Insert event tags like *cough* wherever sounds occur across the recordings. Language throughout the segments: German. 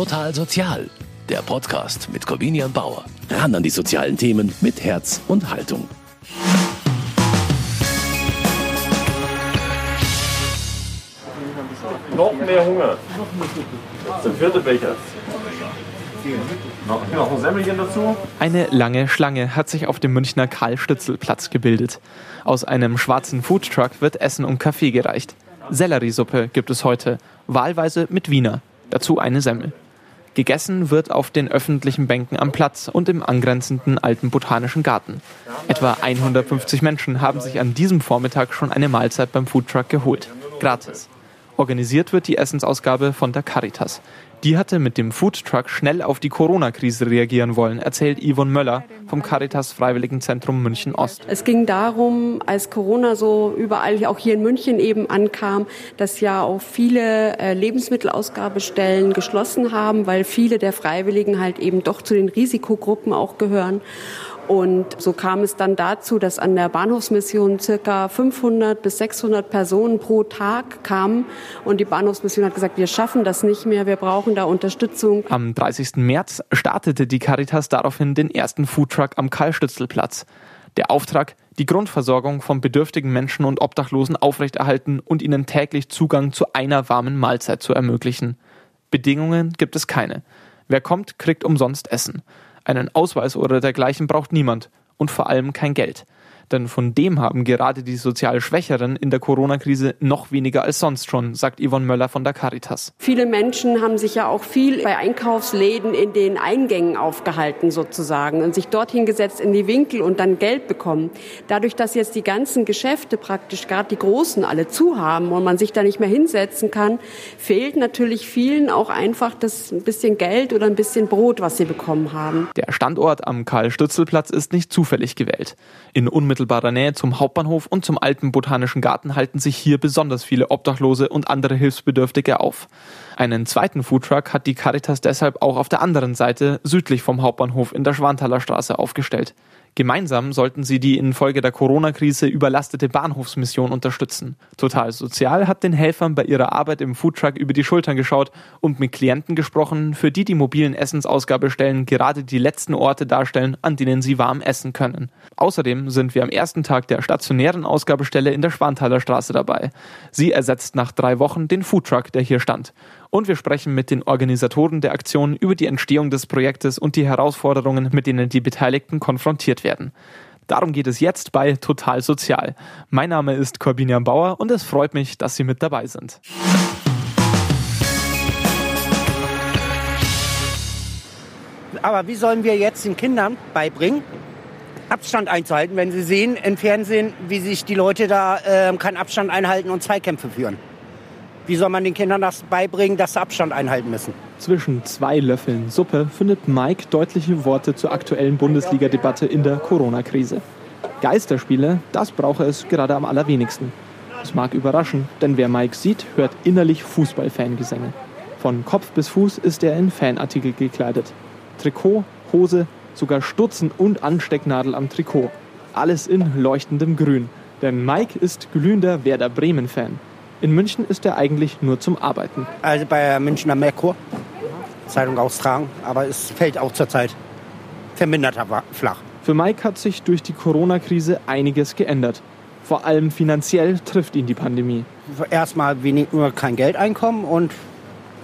Total Sozial, der Podcast mit Corvinian Bauer. Ran an die sozialen Themen mit Herz und Haltung. Noch mehr Hunger. Der vierte Becher. Noch, noch ein Semmelchen dazu. Eine lange Schlange hat sich auf dem Münchner Karl-Stützel-Platz gebildet. Aus einem schwarzen Foodtruck wird Essen und Kaffee gereicht. Selleriesuppe gibt es heute, wahlweise mit Wiener, dazu eine Semmel. Gegessen wird auf den öffentlichen Bänken am Platz und im angrenzenden alten botanischen Garten. Etwa 150 Menschen haben sich an diesem Vormittag schon eine Mahlzeit beim Foodtruck geholt. Gratis. Organisiert wird die Essensausgabe von der Caritas. Die hatte mit dem Foodtruck schnell auf die Corona-Krise reagieren wollen, erzählt Yvonne Möller vom Caritas Freiwilligenzentrum München Ost. Es ging darum, als Corona so überall, auch hier in München eben ankam, dass ja auch viele äh, Lebensmittelausgabestellen geschlossen haben, weil viele der Freiwilligen halt eben doch zu den Risikogruppen auch gehören. Und so kam es dann dazu, dass an der Bahnhofsmission circa 500 bis 600 Personen pro Tag kamen. Und die Bahnhofsmission hat gesagt, wir schaffen das nicht mehr, wir brauchen da Unterstützung. Am 30. März startete die Caritas daraufhin den ersten Foodtruck am Karl-Stützel-Platz. Der Auftrag, die Grundversorgung von bedürftigen Menschen und Obdachlosen aufrechterhalten und ihnen täglich Zugang zu einer warmen Mahlzeit zu ermöglichen. Bedingungen gibt es keine. Wer kommt, kriegt umsonst Essen. Einen Ausweis oder dergleichen braucht niemand und vor allem kein Geld. Denn von dem haben gerade die sozial Schwächeren in der Corona-Krise noch weniger als sonst schon, sagt Yvonne Möller von der Caritas. Viele Menschen haben sich ja auch viel bei Einkaufsläden in den Eingängen aufgehalten sozusagen und sich dorthin gesetzt in die Winkel und dann Geld bekommen. Dadurch, dass jetzt die ganzen Geschäfte praktisch gerade die großen alle zu haben und man sich da nicht mehr hinsetzen kann, fehlt natürlich vielen auch einfach das ein bisschen Geld oder ein bisschen Brot, was sie bekommen haben. Der Standort am Karl-Stützel-Platz ist nicht zufällig gewählt. In unmittelbarer Nähe zum Hauptbahnhof und zum alten Botanischen Garten halten sich hier besonders viele Obdachlose und andere Hilfsbedürftige auf. Einen zweiten Foodtruck hat die Caritas deshalb auch auf der anderen Seite südlich vom Hauptbahnhof in der Schwanthaler Straße aufgestellt. Gemeinsam sollten sie die infolge der Corona-Krise überlastete Bahnhofsmission unterstützen. Total Sozial hat den Helfern bei ihrer Arbeit im Foodtruck über die Schultern geschaut und mit Klienten gesprochen, für die die mobilen Essensausgabestellen gerade die letzten Orte darstellen, an denen sie warm essen können. Außerdem sind wir am ersten Tag der stationären Ausgabestelle in der Schwanthaler Straße dabei. Sie ersetzt nach drei Wochen den Foodtruck, der hier stand. Und wir sprechen mit den Organisatoren der Aktion über die Entstehung des Projektes und die Herausforderungen, mit denen die Beteiligten konfrontiert werden. Darum geht es jetzt bei Total Sozial. Mein Name ist Corbinian Bauer und es freut mich, dass Sie mit dabei sind. Aber wie sollen wir jetzt den Kindern beibringen, Abstand einzuhalten, wenn sie sehen im Fernsehen, wie sich die Leute da äh, keinen Abstand einhalten und Zweikämpfe führen? Wie soll man den Kindern das beibringen, dass sie Abstand einhalten müssen? Zwischen zwei Löffeln Suppe findet Mike deutliche Worte zur aktuellen Bundesliga-Debatte in der Corona-Krise. Geisterspiele, das brauche es gerade am allerwenigsten. Es mag überraschen, denn wer Mike sieht, hört innerlich Fußball-Fangesänge. Von Kopf bis Fuß ist er in Fanartikel gekleidet. Trikot, Hose, sogar Stutzen und Anstecknadel am Trikot. Alles in leuchtendem Grün. Denn Mike ist glühender Werder Bremen-Fan. In München ist er eigentlich nur zum Arbeiten. Also bei Münchner Merkur, Zeitung austragen, aber es fällt auch zurzeit verminderter flach. Für Mike hat sich durch die Corona-Krise einiges geändert. Vor allem finanziell trifft ihn die Pandemie. Erstmal wenig, nur kein Geldeinkommen und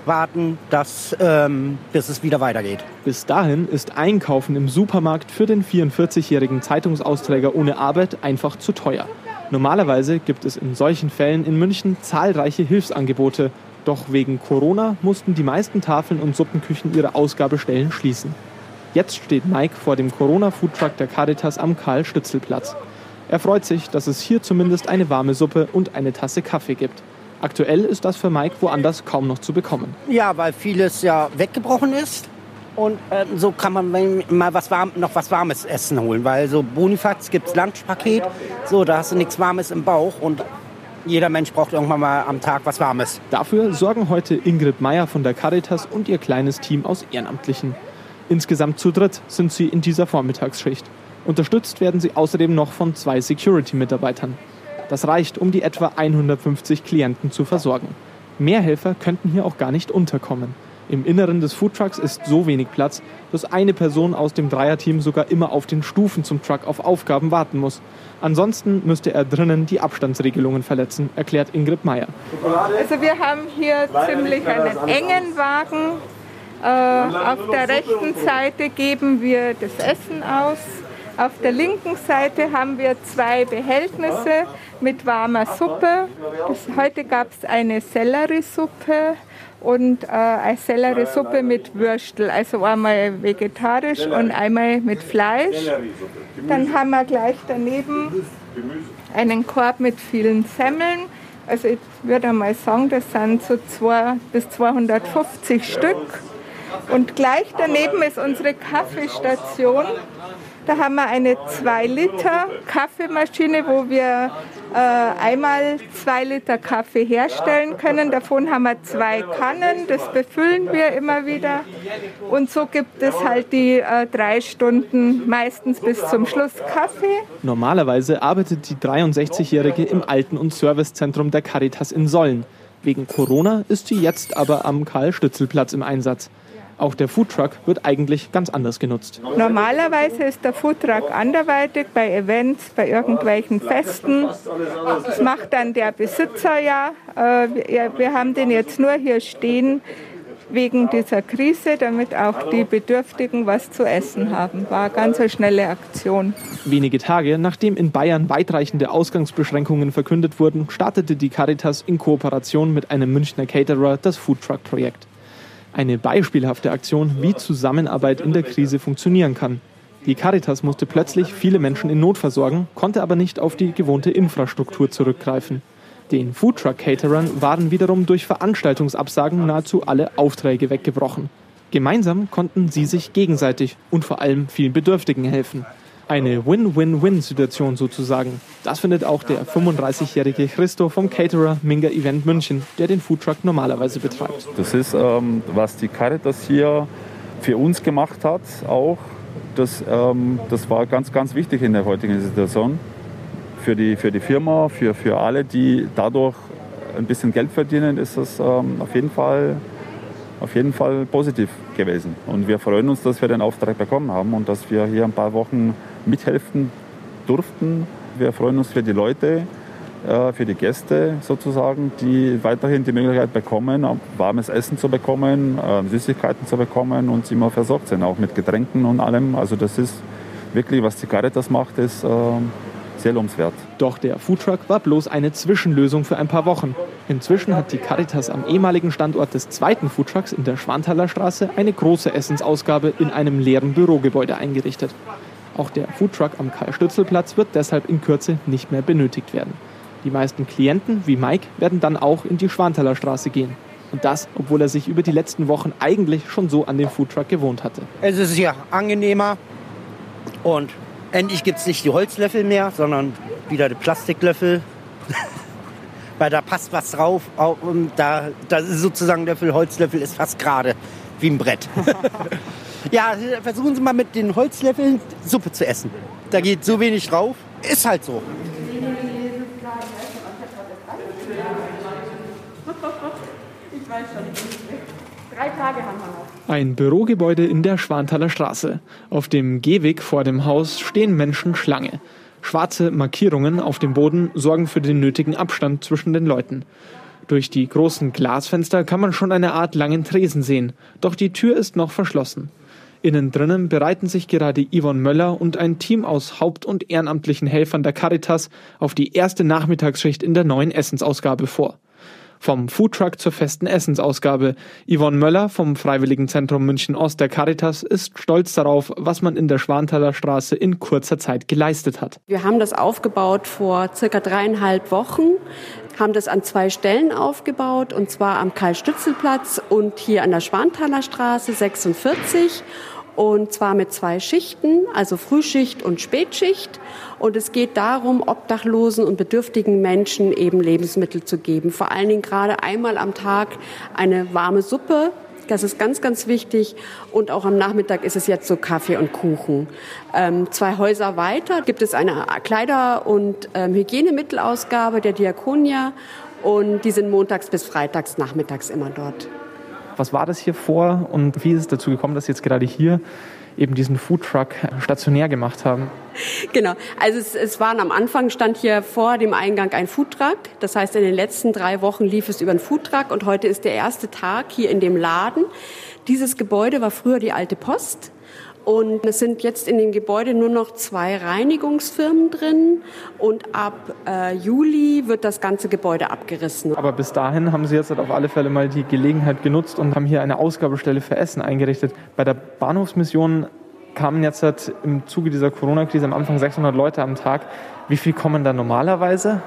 warten, dass, ähm, bis es wieder weitergeht. Bis dahin ist Einkaufen im Supermarkt für den 44-jährigen Zeitungsausträger ohne Arbeit einfach zu teuer. Normalerweise gibt es in solchen Fällen in München zahlreiche Hilfsangebote, doch wegen Corona mussten die meisten Tafeln und Suppenküchen ihre Ausgabestellen schließen. Jetzt steht Mike vor dem Corona-Foodtruck der Caritas am Karl-Stützel-Platz. Er freut sich, dass es hier zumindest eine warme Suppe und eine Tasse Kaffee gibt. Aktuell ist das für Mike woanders kaum noch zu bekommen. Ja, weil vieles ja weggebrochen ist. Und äh, so kann man mal was warm, noch was Warmes essen holen. Weil so Bonifax gibt es Lunchpaket, so da hast du nichts Warmes im Bauch und jeder Mensch braucht irgendwann mal am Tag was Warmes. Dafür sorgen heute Ingrid Meyer von der Caritas und ihr kleines Team aus Ehrenamtlichen. Insgesamt zu dritt sind sie in dieser Vormittagsschicht. Unterstützt werden sie außerdem noch von zwei Security-Mitarbeitern. Das reicht, um die etwa 150 Klienten zu versorgen. Mehr Helfer könnten hier auch gar nicht unterkommen. Im Inneren des Foodtrucks ist so wenig Platz, dass eine Person aus dem Dreierteam sogar immer auf den Stufen zum Truck auf Aufgaben warten muss. Ansonsten müsste er drinnen die Abstandsregelungen verletzen, erklärt Ingrid Meyer. Also wir haben hier ziemlich einen engen Wagen. Äh, auf der rechten Seite geben wir das Essen aus. Auf der linken Seite haben wir zwei Behältnisse mit warmer Suppe. Das, heute gab es eine Selleriesuppe und äh, eine Selleriesuppe mit Würstel, also einmal vegetarisch und einmal mit Fleisch. Dann haben wir gleich daneben einen Korb mit vielen Semmeln. Also ich würde mal sagen, das sind so zwei bis 250 Stück. Und gleich daneben ist unsere Kaffeestation. Da haben wir eine 2 Liter Kaffeemaschine, wo wir äh, einmal 2 Liter Kaffee herstellen können. Davon haben wir zwei Kannen, das befüllen wir immer wieder. Und so gibt es halt die äh, drei Stunden meistens bis zum Schluss Kaffee. Normalerweise arbeitet die 63-Jährige im Alten- und Servicezentrum der Caritas in Sollen. Wegen Corona ist sie jetzt aber am Karl-Stützel-Platz im Einsatz. Auch der Foodtruck wird eigentlich ganz anders genutzt. Normalerweise ist der Foodtruck anderweitig bei Events, bei irgendwelchen Festen. Das macht dann der Besitzer ja. Äh, wir haben den jetzt nur hier stehen wegen dieser Krise, damit auch die Bedürftigen was zu essen haben. War eine ganz eine schnelle Aktion. Wenige Tage nachdem in Bayern weitreichende Ausgangsbeschränkungen verkündet wurden, startete die Caritas in Kooperation mit einem Münchner Caterer das Foodtruck-Projekt. Eine beispielhafte Aktion, wie Zusammenarbeit in der Krise funktionieren kann. Die Caritas musste plötzlich viele Menschen in Not versorgen, konnte aber nicht auf die gewohnte Infrastruktur zurückgreifen. Den Foodtruck-Caterern waren wiederum durch Veranstaltungsabsagen nahezu alle Aufträge weggebrochen. Gemeinsam konnten sie sich gegenseitig und vor allem vielen Bedürftigen helfen. Eine Win-Win-Win-Situation sozusagen. Das findet auch der 35-jährige Christo vom Caterer Minga Event München, der den Foodtruck normalerweise betreibt. Das ist, ähm, was die Caritas hier für uns gemacht hat, auch. Das, ähm, das war ganz, ganz wichtig in der heutigen Situation. Für die, für die Firma, für, für alle, die dadurch ein bisschen Geld verdienen, ist das ähm, auf jeden Fall auf jeden Fall positiv gewesen. Und wir freuen uns, dass wir den Auftrag bekommen haben und dass wir hier ein paar Wochen mithelfen durften. Wir freuen uns für die Leute, äh, für die Gäste sozusagen, die weiterhin die Möglichkeit bekommen, warmes Essen zu bekommen, äh, Süßigkeiten zu bekommen und sie immer versorgt sind, auch mit Getränken und allem. Also das ist wirklich, was die Caritas macht, ist äh, sehr lobenswert. Doch der Foodtruck war bloß eine Zwischenlösung für ein paar Wochen. Inzwischen hat die Caritas am ehemaligen Standort des zweiten Foodtrucks in der Schwanthaler Straße eine große Essensausgabe in einem leeren Bürogebäude eingerichtet. Auch der Foodtruck am Karl-Stützel-Platz wird deshalb in Kürze nicht mehr benötigt werden. Die meisten Klienten, wie Mike, werden dann auch in die Schwanthaler Straße gehen. Und das, obwohl er sich über die letzten Wochen eigentlich schon so an den Foodtruck gewohnt hatte. Es ist hier angenehmer und endlich gibt es nicht die Holzlöffel mehr, sondern wieder die Plastiklöffel. *laughs* Weil da passt was drauf. Da, da ist sozusagen Löffel, Holzlöffel ist fast gerade wie ein Brett. *laughs* Ja, versuchen Sie mal mit den Holzlöffeln Suppe zu essen. Da geht so wenig drauf. Ist halt so. Ich weiß schon. Drei Tage haben wir noch. Ein Bürogebäude in der Schwanthaler Straße. Auf dem Gehweg vor dem Haus stehen Menschen Schlange. Schwarze Markierungen auf dem Boden sorgen für den nötigen Abstand zwischen den Leuten. Durch die großen Glasfenster kann man schon eine Art langen Tresen sehen, doch die Tür ist noch verschlossen. Innen drinnen bereiten sich gerade Yvonne Möller und ein Team aus haupt- und ehrenamtlichen Helfern der Caritas auf die erste Nachmittagsschicht in der neuen Essensausgabe vor. Vom Foodtruck zur festen Essensausgabe. Yvonne Möller vom Freiwilligenzentrum München Ost der Caritas ist stolz darauf, was man in der Schwanthaler Straße in kurzer Zeit geleistet hat. Wir haben das aufgebaut vor circa dreieinhalb Wochen, haben das an zwei Stellen aufgebaut, und zwar am Karl-Stützel-Platz und hier an der Schwanthaler Straße 46 und zwar mit zwei Schichten, also Frühschicht und Spätschicht. Und es geht darum, obdachlosen und bedürftigen Menschen eben Lebensmittel zu geben. Vor allen Dingen gerade einmal am Tag eine warme Suppe. Das ist ganz, ganz wichtig. Und auch am Nachmittag ist es jetzt so Kaffee und Kuchen. Ähm, zwei Häuser weiter gibt es eine Kleider- und ähm, Hygienemittelausgabe der Diakonia. Und die sind montags bis freitags nachmittags immer dort. Was war das hier vor und wie ist es dazu gekommen, dass Sie jetzt gerade hier eben diesen Foodtruck stationär gemacht haben? Genau, also es, es waren am Anfang stand hier vor dem Eingang ein Foodtruck. Das heißt, in den letzten drei Wochen lief es über einen Foodtruck und heute ist der erste Tag hier in dem Laden. Dieses Gebäude war früher die alte Post. Und es sind jetzt in dem Gebäude nur noch zwei Reinigungsfirmen drin. Und ab äh, Juli wird das ganze Gebäude abgerissen. Aber bis dahin haben Sie jetzt halt auf alle Fälle mal die Gelegenheit genutzt und haben hier eine Ausgabestelle für Essen eingerichtet. Bei der Bahnhofsmission kamen jetzt halt im Zuge dieser Corona-Krise am Anfang 600 Leute am Tag. Wie viel kommen da normalerweise?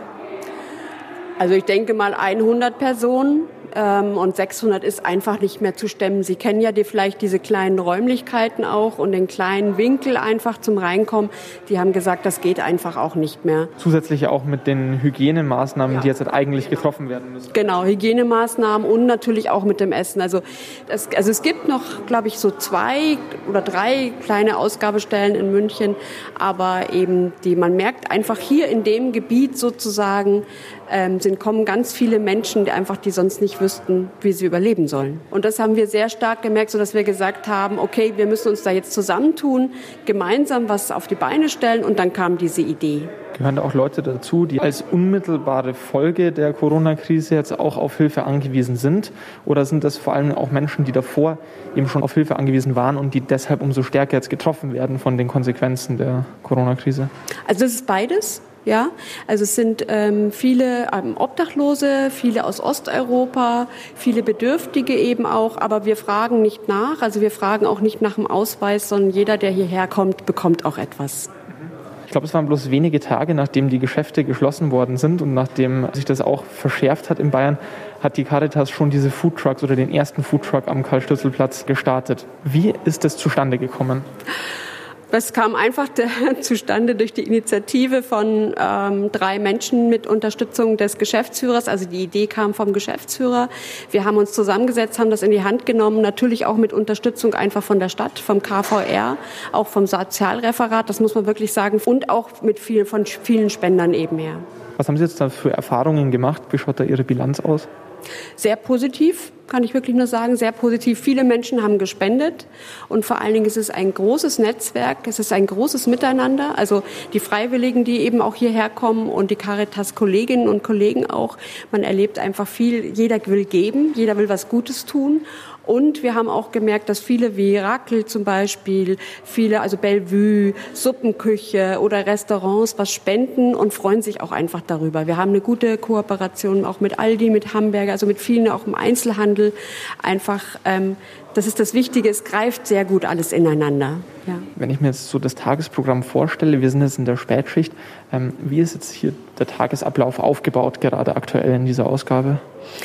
Also ich denke mal 100 Personen ähm, und 600 ist einfach nicht mehr zu stemmen. Sie kennen ja die, vielleicht diese kleinen Räumlichkeiten auch und den kleinen Winkel einfach zum Reinkommen. Die haben gesagt, das geht einfach auch nicht mehr. Zusätzlich auch mit den Hygienemaßnahmen, ja. die jetzt eigentlich getroffen werden müssen. Genau, Hygienemaßnahmen und natürlich auch mit dem Essen. Also, das, also es gibt noch, glaube ich, so zwei oder drei kleine Ausgabestellen in München, aber eben die, man merkt einfach hier in dem Gebiet sozusagen, ähm, sind, kommen ganz viele Menschen, die einfach, die sonst nicht wüssten, wie sie überleben sollen. Und das haben wir sehr stark gemerkt, sodass wir gesagt haben, okay, wir müssen uns da jetzt zusammentun, gemeinsam was auf die Beine stellen und dann kam diese Idee. Gehören da auch Leute dazu, die als unmittelbare Folge der Corona-Krise jetzt auch auf Hilfe angewiesen sind? Oder sind das vor allem auch Menschen, die davor eben schon auf Hilfe angewiesen waren und die deshalb umso stärker jetzt getroffen werden von den Konsequenzen der Corona-Krise? Also das ist beides. Ja, also es sind ähm, viele ähm, Obdachlose, viele aus Osteuropa, viele Bedürftige eben auch, aber wir fragen nicht nach, also wir fragen auch nicht nach dem Ausweis, sondern jeder, der hierher kommt, bekommt auch etwas. Ich glaube, es waren bloß wenige Tage, nachdem die Geschäfte geschlossen worden sind und nachdem sich das auch verschärft hat in Bayern, hat die Caritas schon diese Foodtrucks oder den ersten Foodtruck am Karl-Stützel-Platz gestartet. Wie ist das zustande gekommen? Das kam einfach *laughs* zustande durch die Initiative von ähm, drei Menschen mit Unterstützung des Geschäftsführers. Also die Idee kam vom Geschäftsführer. Wir haben uns zusammengesetzt, haben das in die Hand genommen, natürlich auch mit Unterstützung einfach von der Stadt, vom KVR, auch vom Sozialreferat, das muss man wirklich sagen, und auch mit vielen, von vielen Spendern eben her. Was haben Sie jetzt da für Erfahrungen gemacht? Wie schaut da Ihre Bilanz aus? Sehr positiv, kann ich wirklich nur sagen, sehr positiv. Viele Menschen haben gespendet und vor allen Dingen ist es ein großes Netzwerk, es ist ein großes Miteinander. Also die Freiwilligen, die eben auch hierher kommen und die Caritas-Kolleginnen und Kollegen auch. Man erlebt einfach viel, jeder will geben, jeder will was Gutes tun und wir haben auch gemerkt, dass viele wie Rakel zum Beispiel, viele, also Bellevue, Suppenküche oder Restaurants was spenden und freuen sich auch einfach darüber. Wir haben eine gute Kooperation auch mit Aldi, mit Hamburger, also mit vielen auch im Einzelhandel. Einfach, ähm, das ist das Wichtige, es greift sehr gut alles ineinander. Ja. Wenn ich mir jetzt so das Tagesprogramm vorstelle, wir sind jetzt in der Spätschicht, ähm, wie ist jetzt hier der Tagesablauf aufgebaut, gerade aktuell in dieser Ausgabe?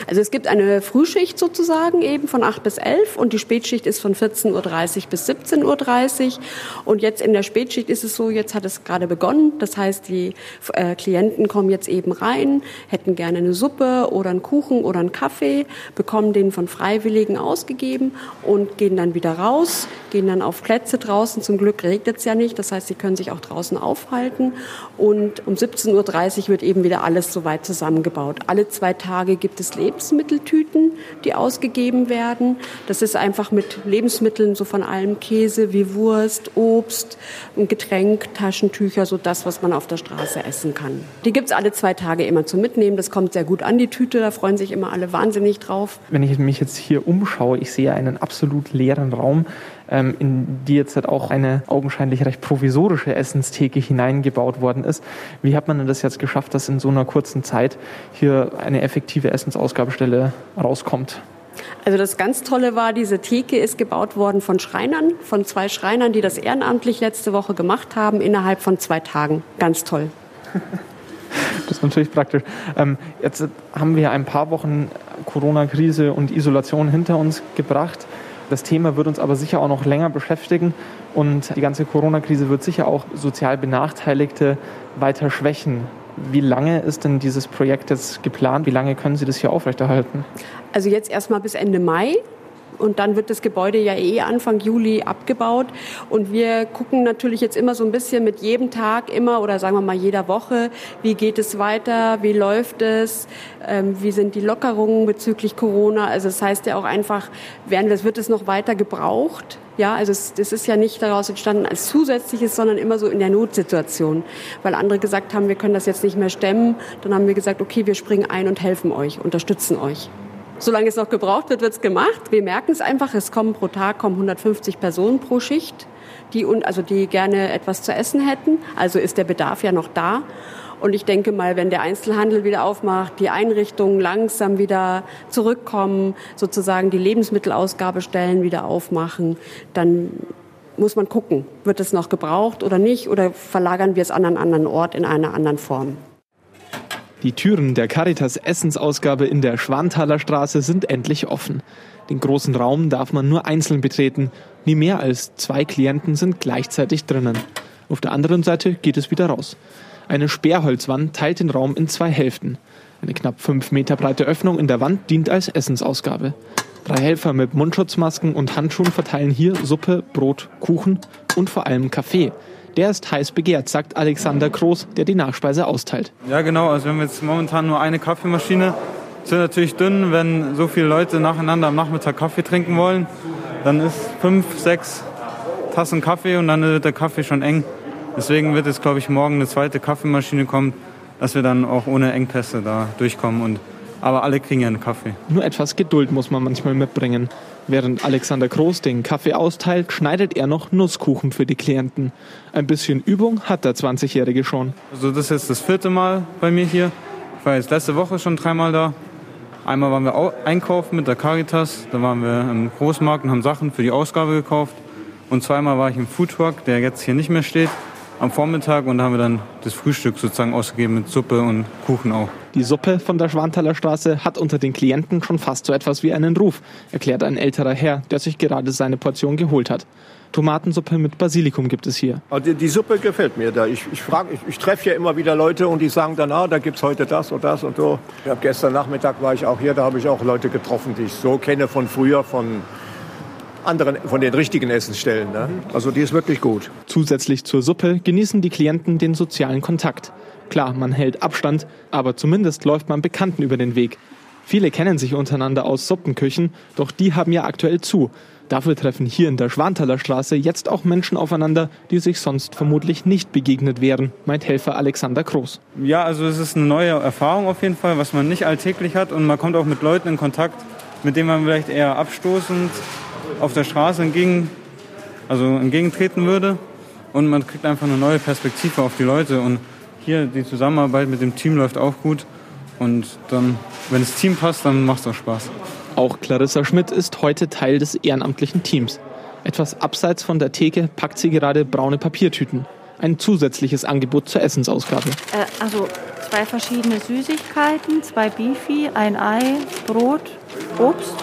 Also es gibt eine Frühschicht sozusagen eben von 8 bis 11 und die Spätschicht ist von 14.30 Uhr bis 17.30 Uhr. Und jetzt in der Spätschicht ist es so, jetzt hat es gerade begonnen. Das heißt, die äh, Klienten kommen jetzt eben rein, hätten gerne eine Suppe oder einen Kuchen oder einen Kaffee, bekommen den von Freiwilligen ausgegeben und gehen dann wieder raus, gehen dann auf Plätze draußen. Zum Glück regnet es ja nicht. Das heißt, sie können sich auch draußen aufhalten. Und um 17.30 Uhr wird eben wieder alles soweit zusammengebaut. Alle zwei Tage gibt es Lebensmitteltüten, die ausgegeben werden. Das ist einfach mit Lebensmitteln, so von allem Käse wie Wurst, Obst, ein Getränk, Taschentücher, so das, was man auf der Straße essen kann. Die gibt es alle zwei Tage immer zum Mitnehmen. Das kommt sehr gut an die Tüte, da freuen sich immer alle wahnsinnig drauf. Wenn ich mich jetzt hier umschaue, ich sehe einen absolut leeren Raum ähm, in die jetzt halt auch eine augenscheinlich recht provisorische Essenstheke hineingebaut worden ist. Wie hat man denn das jetzt geschafft, dass in so einer kurzen Zeit hier eine effektive Essensausgabestelle rauskommt? Also das ganz Tolle war, diese Theke ist gebaut worden von Schreinern, von zwei Schreinern, die das ehrenamtlich letzte Woche gemacht haben, innerhalb von zwei Tagen. Ganz toll. *laughs* Das ist natürlich praktisch. Ähm, jetzt haben wir ein paar Wochen Corona-Krise und Isolation hinter uns gebracht. Das Thema wird uns aber sicher auch noch länger beschäftigen und die ganze Corona-Krise wird sicher auch sozial Benachteiligte weiter schwächen. Wie lange ist denn dieses Projekt jetzt geplant? Wie lange können Sie das hier aufrechterhalten? Also jetzt erstmal bis Ende Mai Und dann wird das Gebäude ja eh Anfang Juli abgebaut. Und wir gucken natürlich jetzt immer so ein bisschen mit jedem Tag immer oder sagen wir mal jeder Woche, wie geht es weiter, wie läuft es, ähm, wie sind die Lockerungen bezüglich Corona. Also das heißt ja auch einfach, werden, wird es noch weiter gebraucht? Ja, also es, das ist ja nicht daraus entstanden als zusätzliches, sondern immer so in der Notsituation. Weil andere gesagt haben, wir können das jetzt nicht mehr stemmen. Dann haben wir gesagt, okay, wir springen ein und helfen euch, unterstützen euch. Solange es noch gebraucht wird, wird es gemacht. Wir merken es einfach, es kommen pro Tag kommen 150 Personen pro Schicht, die, also die gerne etwas zu essen hätten. Also ist der Bedarf ja noch da. Und ich denke mal, wenn der Einzelhandel wieder aufmacht, die Einrichtungen langsam wieder zurückkommen, sozusagen die Lebensmittelausgabestellen wieder aufmachen, dann muss man gucken, wird es noch gebraucht oder nicht oder verlagern wir es an einen anderen Ort in einer anderen Form. Die Türen der Caritas Essensausgabe in der Schwanthaler Straße sind endlich offen. Den großen Raum darf man nur einzeln betreten. Nie mehr als zwei Klienten sind gleichzeitig drinnen. Auf der anderen Seite geht es wieder raus. Eine Sperrholzwand teilt den Raum in zwei Hälften. Eine knapp fünf Meter breite Öffnung in der Wand dient als Essensausgabe. Drei Helfer mit Mundschutzmasken und Handschuhen verteilen hier Suppe, Brot, Kuchen und vor allem Kaffee. Der ist heiß begehrt, sagt Alexander Groß, der die Nachspeise austeilt. Ja, genau. Also wir haben jetzt momentan nur eine Kaffeemaschine. Sind natürlich dünn, wenn so viele Leute nacheinander am Nachmittag Kaffee trinken wollen. Dann ist fünf, sechs Tassen Kaffee und dann wird der Kaffee schon eng. Deswegen wird jetzt, glaube ich, morgen eine zweite Kaffeemaschine kommen, dass wir dann auch ohne Engpässe da durchkommen. Und, aber alle kriegen ja einen Kaffee. Nur etwas Geduld muss man manchmal mitbringen. Während Alexander Groß den Kaffee austeilt, schneidet er noch Nusskuchen für die Klienten. Ein bisschen Übung hat der 20-Jährige schon. Also das ist das vierte Mal bei mir hier. Ich war jetzt letzte Woche schon dreimal da. Einmal waren wir einkaufen mit der Caritas, da waren wir im Großmarkt und haben Sachen für die Ausgabe gekauft. Und zweimal war ich im Foodtruck, der jetzt hier nicht mehr steht am Vormittag und da haben wir dann das Frühstück sozusagen ausgegeben mit Suppe und Kuchen auch. Die Suppe von der Schwanthaler Straße hat unter den Klienten schon fast so etwas wie einen Ruf, erklärt ein älterer Herr, der sich gerade seine Portion geholt hat. Tomatensuppe mit Basilikum gibt es hier. Also die, die Suppe gefällt mir da. Ich, ich, ich, ich treffe ja immer wieder Leute und die sagen dann, ah, da gibt es heute das und das und so. Ja, gestern Nachmittag war ich auch hier, da habe ich auch Leute getroffen, die ich so kenne von früher, von anderen, von den richtigen Essensstellen. Ne? Also die ist wirklich gut. Zusätzlich zur Suppe genießen die Klienten den sozialen Kontakt. Klar, man hält Abstand, aber zumindest läuft man Bekannten über den Weg. Viele kennen sich untereinander aus Suppenküchen, doch die haben ja aktuell zu. Dafür treffen hier in der Schwanthaler Straße jetzt auch Menschen aufeinander, die sich sonst vermutlich nicht begegnet wären, meint Helfer Alexander Groß. Ja, also es ist eine neue Erfahrung auf jeden Fall, was man nicht alltäglich hat und man kommt auch mit Leuten in Kontakt, mit denen man vielleicht eher abstoßend auf der Straße entgegen, also entgegentreten würde. Und man kriegt einfach eine neue Perspektive auf die Leute. Und hier die Zusammenarbeit mit dem Team läuft auch gut. Und dann, wenn das Team passt, dann macht es auch Spaß. Auch Clarissa Schmidt ist heute Teil des ehrenamtlichen Teams. Etwas abseits von der Theke packt sie gerade braune Papiertüten. Ein zusätzliches Angebot zur Essensausgabe. Äh, also zwei verschiedene Süßigkeiten, zwei Bifi, ein Ei, Brot, Obst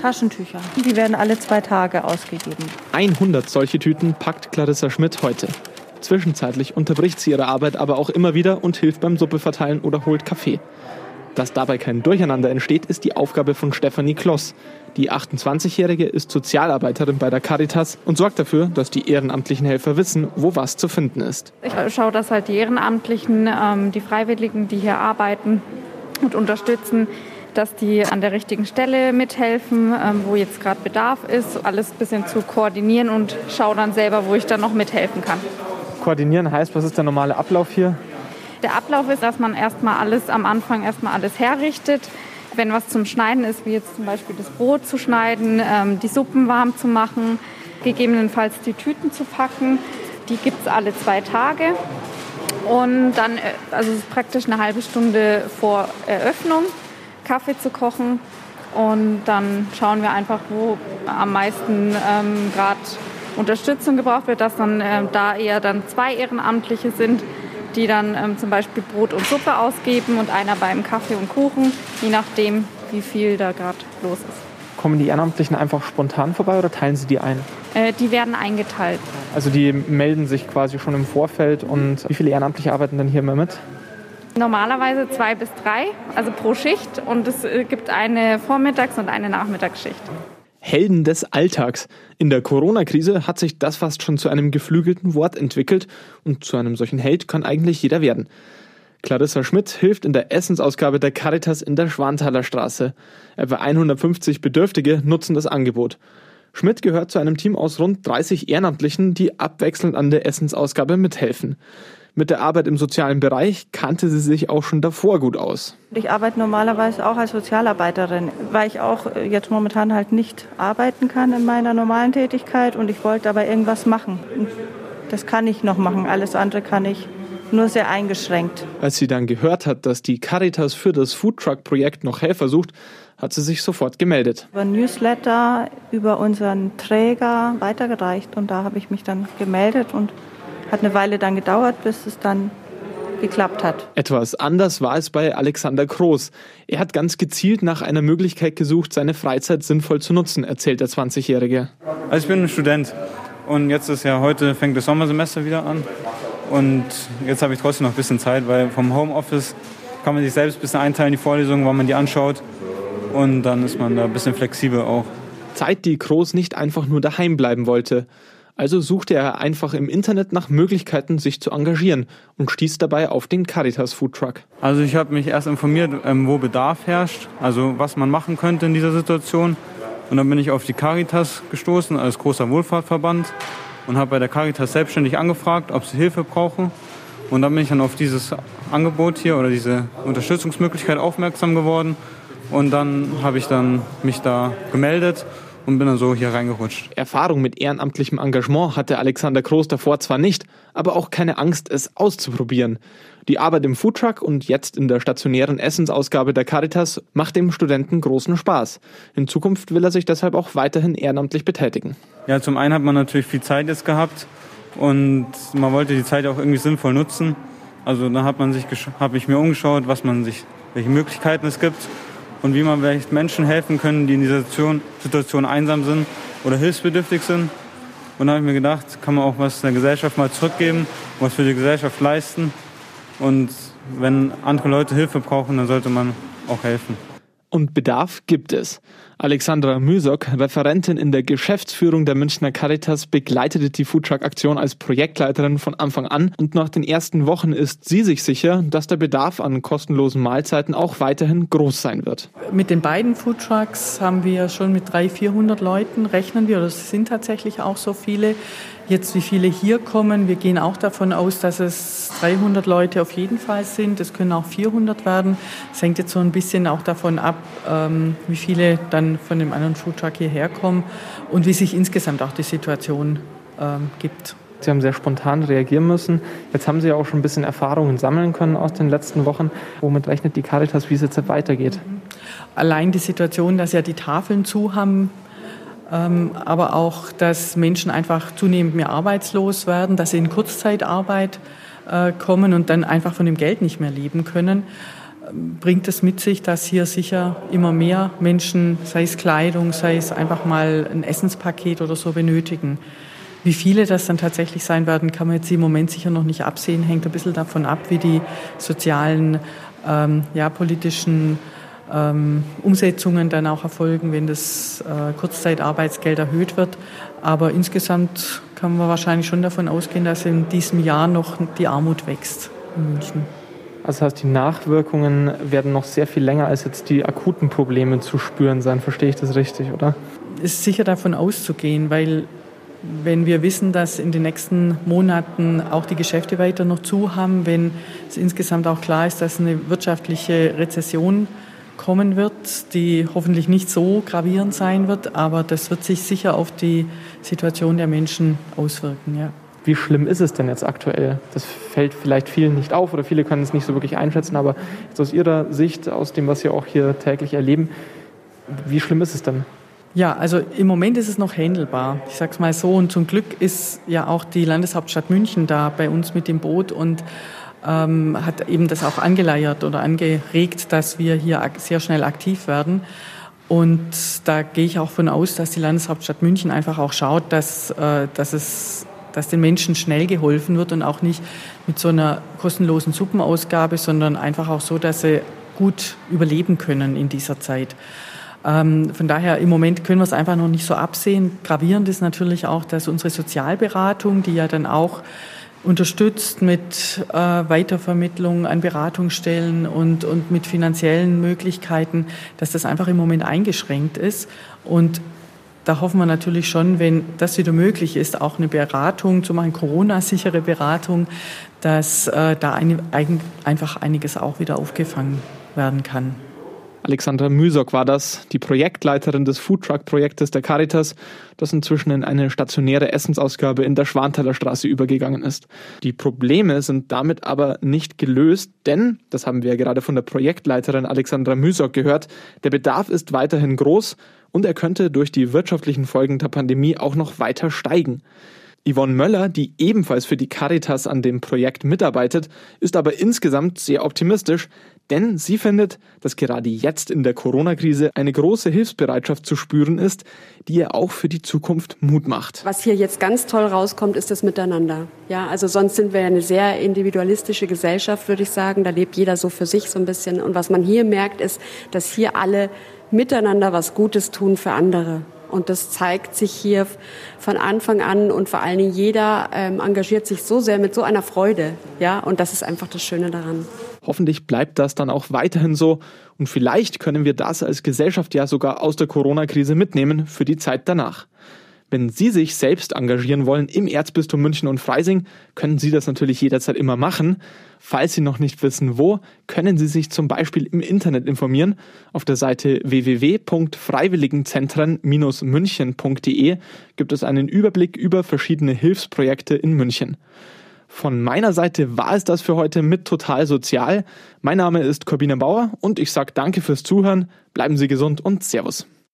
Taschentücher. Die werden alle zwei Tage ausgegeben. 100 solche Tüten packt Clarissa Schmidt heute. Zwischenzeitlich unterbricht sie ihre Arbeit aber auch immer wieder und hilft beim Suppe verteilen oder holt Kaffee. Dass dabei kein Durcheinander entsteht, ist die Aufgabe von Stefanie Kloss. Die 28-Jährige ist Sozialarbeiterin bei der Caritas und sorgt dafür, dass die ehrenamtlichen Helfer wissen, wo was zu finden ist. Ich schaue, dass halt die Ehrenamtlichen, ähm, die Freiwilligen, die hier arbeiten und unterstützen, dass die an der richtigen Stelle mithelfen, ähm, wo jetzt gerade Bedarf ist, alles ein bisschen zu koordinieren und schaue dann selber, wo ich dann noch mithelfen kann. Koordinieren heißt, was ist der normale Ablauf hier? Der Ablauf ist, dass man erstmal alles am Anfang erstmal alles herrichtet. Wenn was zum Schneiden ist, wie jetzt zum Beispiel das Brot zu schneiden, ähm, die Suppen warm zu machen, gegebenenfalls die Tüten zu packen, die gibt es alle zwei Tage. Und dann, äh, also es ist praktisch eine halbe Stunde vor Eröffnung, Kaffee zu kochen. Und dann schauen wir einfach, wo am meisten ähm, gerade Unterstützung gebraucht wird, dass dann äh, da eher dann zwei Ehrenamtliche sind, die dann ähm, zum Beispiel Brot und Suppe ausgeben und einer beim Kaffee und Kuchen, je nachdem, wie viel da gerade los ist. Kommen die Ehrenamtlichen einfach spontan vorbei oder teilen sie die ein? Äh, die werden eingeteilt. Also die melden sich quasi schon im Vorfeld und wie viele Ehrenamtliche arbeiten dann hier immer mit? Normalerweise zwei bis drei, also pro Schicht. Und es äh, gibt eine Vormittags- und eine Nachmittagsschicht. Helden des Alltags. In der Corona-Krise hat sich das fast schon zu einem geflügelten Wort entwickelt und zu einem solchen Held kann eigentlich jeder werden. Clarissa Schmidt hilft in der Essensausgabe der Caritas in der Schwanthaler Straße. Etwa 150 Bedürftige nutzen das Angebot. Schmidt gehört zu einem Team aus rund 30 Ehrenamtlichen, die abwechselnd an der Essensausgabe mithelfen. Mit der Arbeit im sozialen Bereich kannte sie sich auch schon davor gut aus. Ich arbeite normalerweise auch als Sozialarbeiterin, weil ich auch jetzt momentan halt nicht arbeiten kann in meiner normalen Tätigkeit und ich wollte aber irgendwas machen. Das kann ich noch machen, alles andere kann ich nur sehr eingeschränkt. Als sie dann gehört hat, dass die Caritas für das Foodtruck-Projekt noch Helfer sucht, hat sie sich sofort gemeldet. Über Newsletter, über unseren Träger weitergereicht und da habe ich mich dann gemeldet und hat eine Weile dann gedauert, bis es dann geklappt hat. Etwas anders war es bei Alexander Groß. Er hat ganz gezielt nach einer Möglichkeit gesucht, seine Freizeit sinnvoll zu nutzen, erzählt der 20-Jährige. Also ich bin ein Student und jetzt ist ja heute fängt das Sommersemester wieder an und jetzt habe ich trotzdem noch ein bisschen Zeit, weil vom Homeoffice kann man sich selbst ein bisschen einteilen, die Vorlesungen, wann man die anschaut und dann ist man da ein bisschen flexibel auch. Zeit, die Groß nicht einfach nur daheim bleiben wollte. Also suchte er einfach im Internet nach Möglichkeiten, sich zu engagieren und stieß dabei auf den Caritas Food Truck. Also ich habe mich erst informiert, ähm, wo Bedarf herrscht, also was man machen könnte in dieser Situation. Und dann bin ich auf die Caritas gestoßen als großer Wohlfahrtverband und habe bei der Caritas selbstständig angefragt, ob sie Hilfe brauchen. Und dann bin ich dann auf dieses Angebot hier oder diese Unterstützungsmöglichkeit aufmerksam geworden. Und dann habe ich dann mich da gemeldet und bin dann so hier reingerutscht. Erfahrung mit ehrenamtlichem Engagement hatte Alexander Kroos davor zwar nicht, aber auch keine Angst, es auszuprobieren. Die Arbeit im Foodtruck und jetzt in der stationären Essensausgabe der Caritas macht dem Studenten großen Spaß. In Zukunft will er sich deshalb auch weiterhin ehrenamtlich betätigen. Ja, zum einen hat man natürlich viel Zeit jetzt gehabt und man wollte die Zeit auch irgendwie sinnvoll nutzen. Also da hat man sich, habe ich mir umgeschaut, was man sich, welche Möglichkeiten es gibt und wie man vielleicht Menschen helfen können, die in dieser Situation, Situation einsam sind oder hilfsbedürftig sind. Und da habe ich mir gedacht, kann man auch was der Gesellschaft mal zurückgeben, was für die Gesellschaft leisten. Und wenn andere Leute Hilfe brauchen, dann sollte man auch helfen. Und Bedarf gibt es. Alexandra Müsock, Referentin in der Geschäftsführung der Münchner Caritas, begleitete die Foodtruck-Aktion als Projektleiterin von Anfang an und nach den ersten Wochen ist sie sich sicher, dass der Bedarf an kostenlosen Mahlzeiten auch weiterhin groß sein wird. Mit den beiden Foodtrucks haben wir schon mit 300, 400 Leuten rechnen wir, oder es sind tatsächlich auch so viele, Jetzt, wie viele hier kommen, wir gehen auch davon aus, dass es 300 Leute auf jeden Fall sind. Es können auch 400 werden. Es hängt jetzt so ein bisschen auch davon ab, ähm, wie viele dann von dem anderen Foodtruck hierher kommen und wie sich insgesamt auch die Situation ähm, gibt. Sie haben sehr spontan reagieren müssen. Jetzt haben Sie ja auch schon ein bisschen Erfahrungen sammeln können aus den letzten Wochen. Womit rechnet die Caritas, wie es jetzt weitergeht? Allein die Situation, dass ja die Tafeln zu haben, ähm, aber auch, dass Menschen einfach zunehmend mehr arbeitslos werden, dass sie in Kurzzeitarbeit äh, kommen und dann einfach von dem Geld nicht mehr leben können, bringt es mit sich, dass hier sicher immer mehr Menschen, sei es Kleidung, sei es einfach mal ein Essenspaket oder so benötigen. Wie viele das dann tatsächlich sein werden, kann man jetzt im Moment sicher noch nicht absehen. Hängt ein bisschen davon ab, wie die sozialen, ähm, ja, politischen ähm, Umsetzungen dann auch erfolgen, wenn das äh, Kurzzeitarbeitsgeld erhöht wird. Aber insgesamt kann man wahrscheinlich schon davon ausgehen, dass in diesem Jahr noch die Armut wächst in München. Also das heißt, die Nachwirkungen werden noch sehr viel länger als jetzt die akuten Probleme zu spüren sein. Verstehe ich das richtig, oder? Es ist sicher davon auszugehen, weil wenn wir wissen, dass in den nächsten Monaten auch die Geschäfte weiter noch zu haben, wenn es insgesamt auch klar ist, dass eine wirtschaftliche Rezession kommen wird, die hoffentlich nicht so gravierend sein wird, aber das wird sich sicher auf die Situation der Menschen auswirken. Ja. Wie schlimm ist es denn jetzt aktuell? Das fällt vielleicht vielen nicht auf oder viele können es nicht so wirklich einschätzen, aber jetzt aus Ihrer Sicht, aus dem, was Sie auch hier täglich erleben, wie schlimm ist es denn? Ja, also im Moment ist es noch händelbar. Ich sage es mal so. Und zum Glück ist ja auch die Landeshauptstadt München da bei uns mit dem Boot und ähm, hat eben das auch angeleiert oder angeregt, dass wir hier sehr schnell aktiv werden. Und da gehe ich auch von aus, dass die Landeshauptstadt München einfach auch schaut, dass, äh, dass es dass den Menschen schnell geholfen wird und auch nicht mit so einer kostenlosen Suppenausgabe, sondern einfach auch so, dass sie gut überleben können in dieser Zeit. Ähm, von daher im Moment können wir es einfach noch nicht so absehen. Gravierend ist natürlich auch, dass unsere Sozialberatung, die ja dann auch unterstützt mit äh, Weitervermittlung an Beratungsstellen und, und mit finanziellen Möglichkeiten, dass das einfach im Moment eingeschränkt ist. Und da hoffen wir natürlich schon, wenn das wieder möglich ist, auch eine Beratung zu machen, Corona-sichere Beratung, dass äh, da ein, ein, einfach einiges auch wieder aufgefangen werden kann. Alexandra Müsock war das, die Projektleiterin des Foodtruck-Projektes der Caritas, das inzwischen in eine stationäre Essensausgabe in der Schwanthaler Straße übergegangen ist. Die Probleme sind damit aber nicht gelöst, denn, das haben wir ja gerade von der Projektleiterin Alexandra Müsock gehört, der Bedarf ist weiterhin groß und er könnte durch die wirtschaftlichen Folgen der Pandemie auch noch weiter steigen. Yvonne Möller, die ebenfalls für die Caritas an dem Projekt mitarbeitet, ist aber insgesamt sehr optimistisch, denn sie findet, dass gerade jetzt in der Corona-Krise eine große Hilfsbereitschaft zu spüren ist, die ihr auch für die Zukunft Mut macht. Was hier jetzt ganz toll rauskommt, ist das Miteinander. Ja, also sonst sind wir ja eine sehr individualistische Gesellschaft, würde ich sagen. Da lebt jeder so für sich so ein bisschen. Und was man hier merkt, ist, dass hier alle miteinander was Gutes tun für andere. Und das zeigt sich hier von Anfang an und vor allen Dingen jeder ähm, engagiert sich so sehr mit so einer Freude. Ja, und das ist einfach das Schöne daran. Hoffentlich bleibt das dann auch weiterhin so und vielleicht können wir das als Gesellschaft ja sogar aus der Corona-Krise mitnehmen für die Zeit danach. Wenn Sie sich selbst engagieren wollen im Erzbistum München und Freising, können Sie das natürlich jederzeit immer machen. Falls Sie noch nicht wissen, wo, können Sie sich zum Beispiel im Internet informieren. Auf der Seite www.freiwilligenzentren-münchen.de gibt es einen Überblick über verschiedene Hilfsprojekte in München. Von meiner Seite war es das für heute mit Total Sozial. Mein Name ist Corbina Bauer und ich sage danke fürs Zuhören, bleiben Sie gesund und Servus.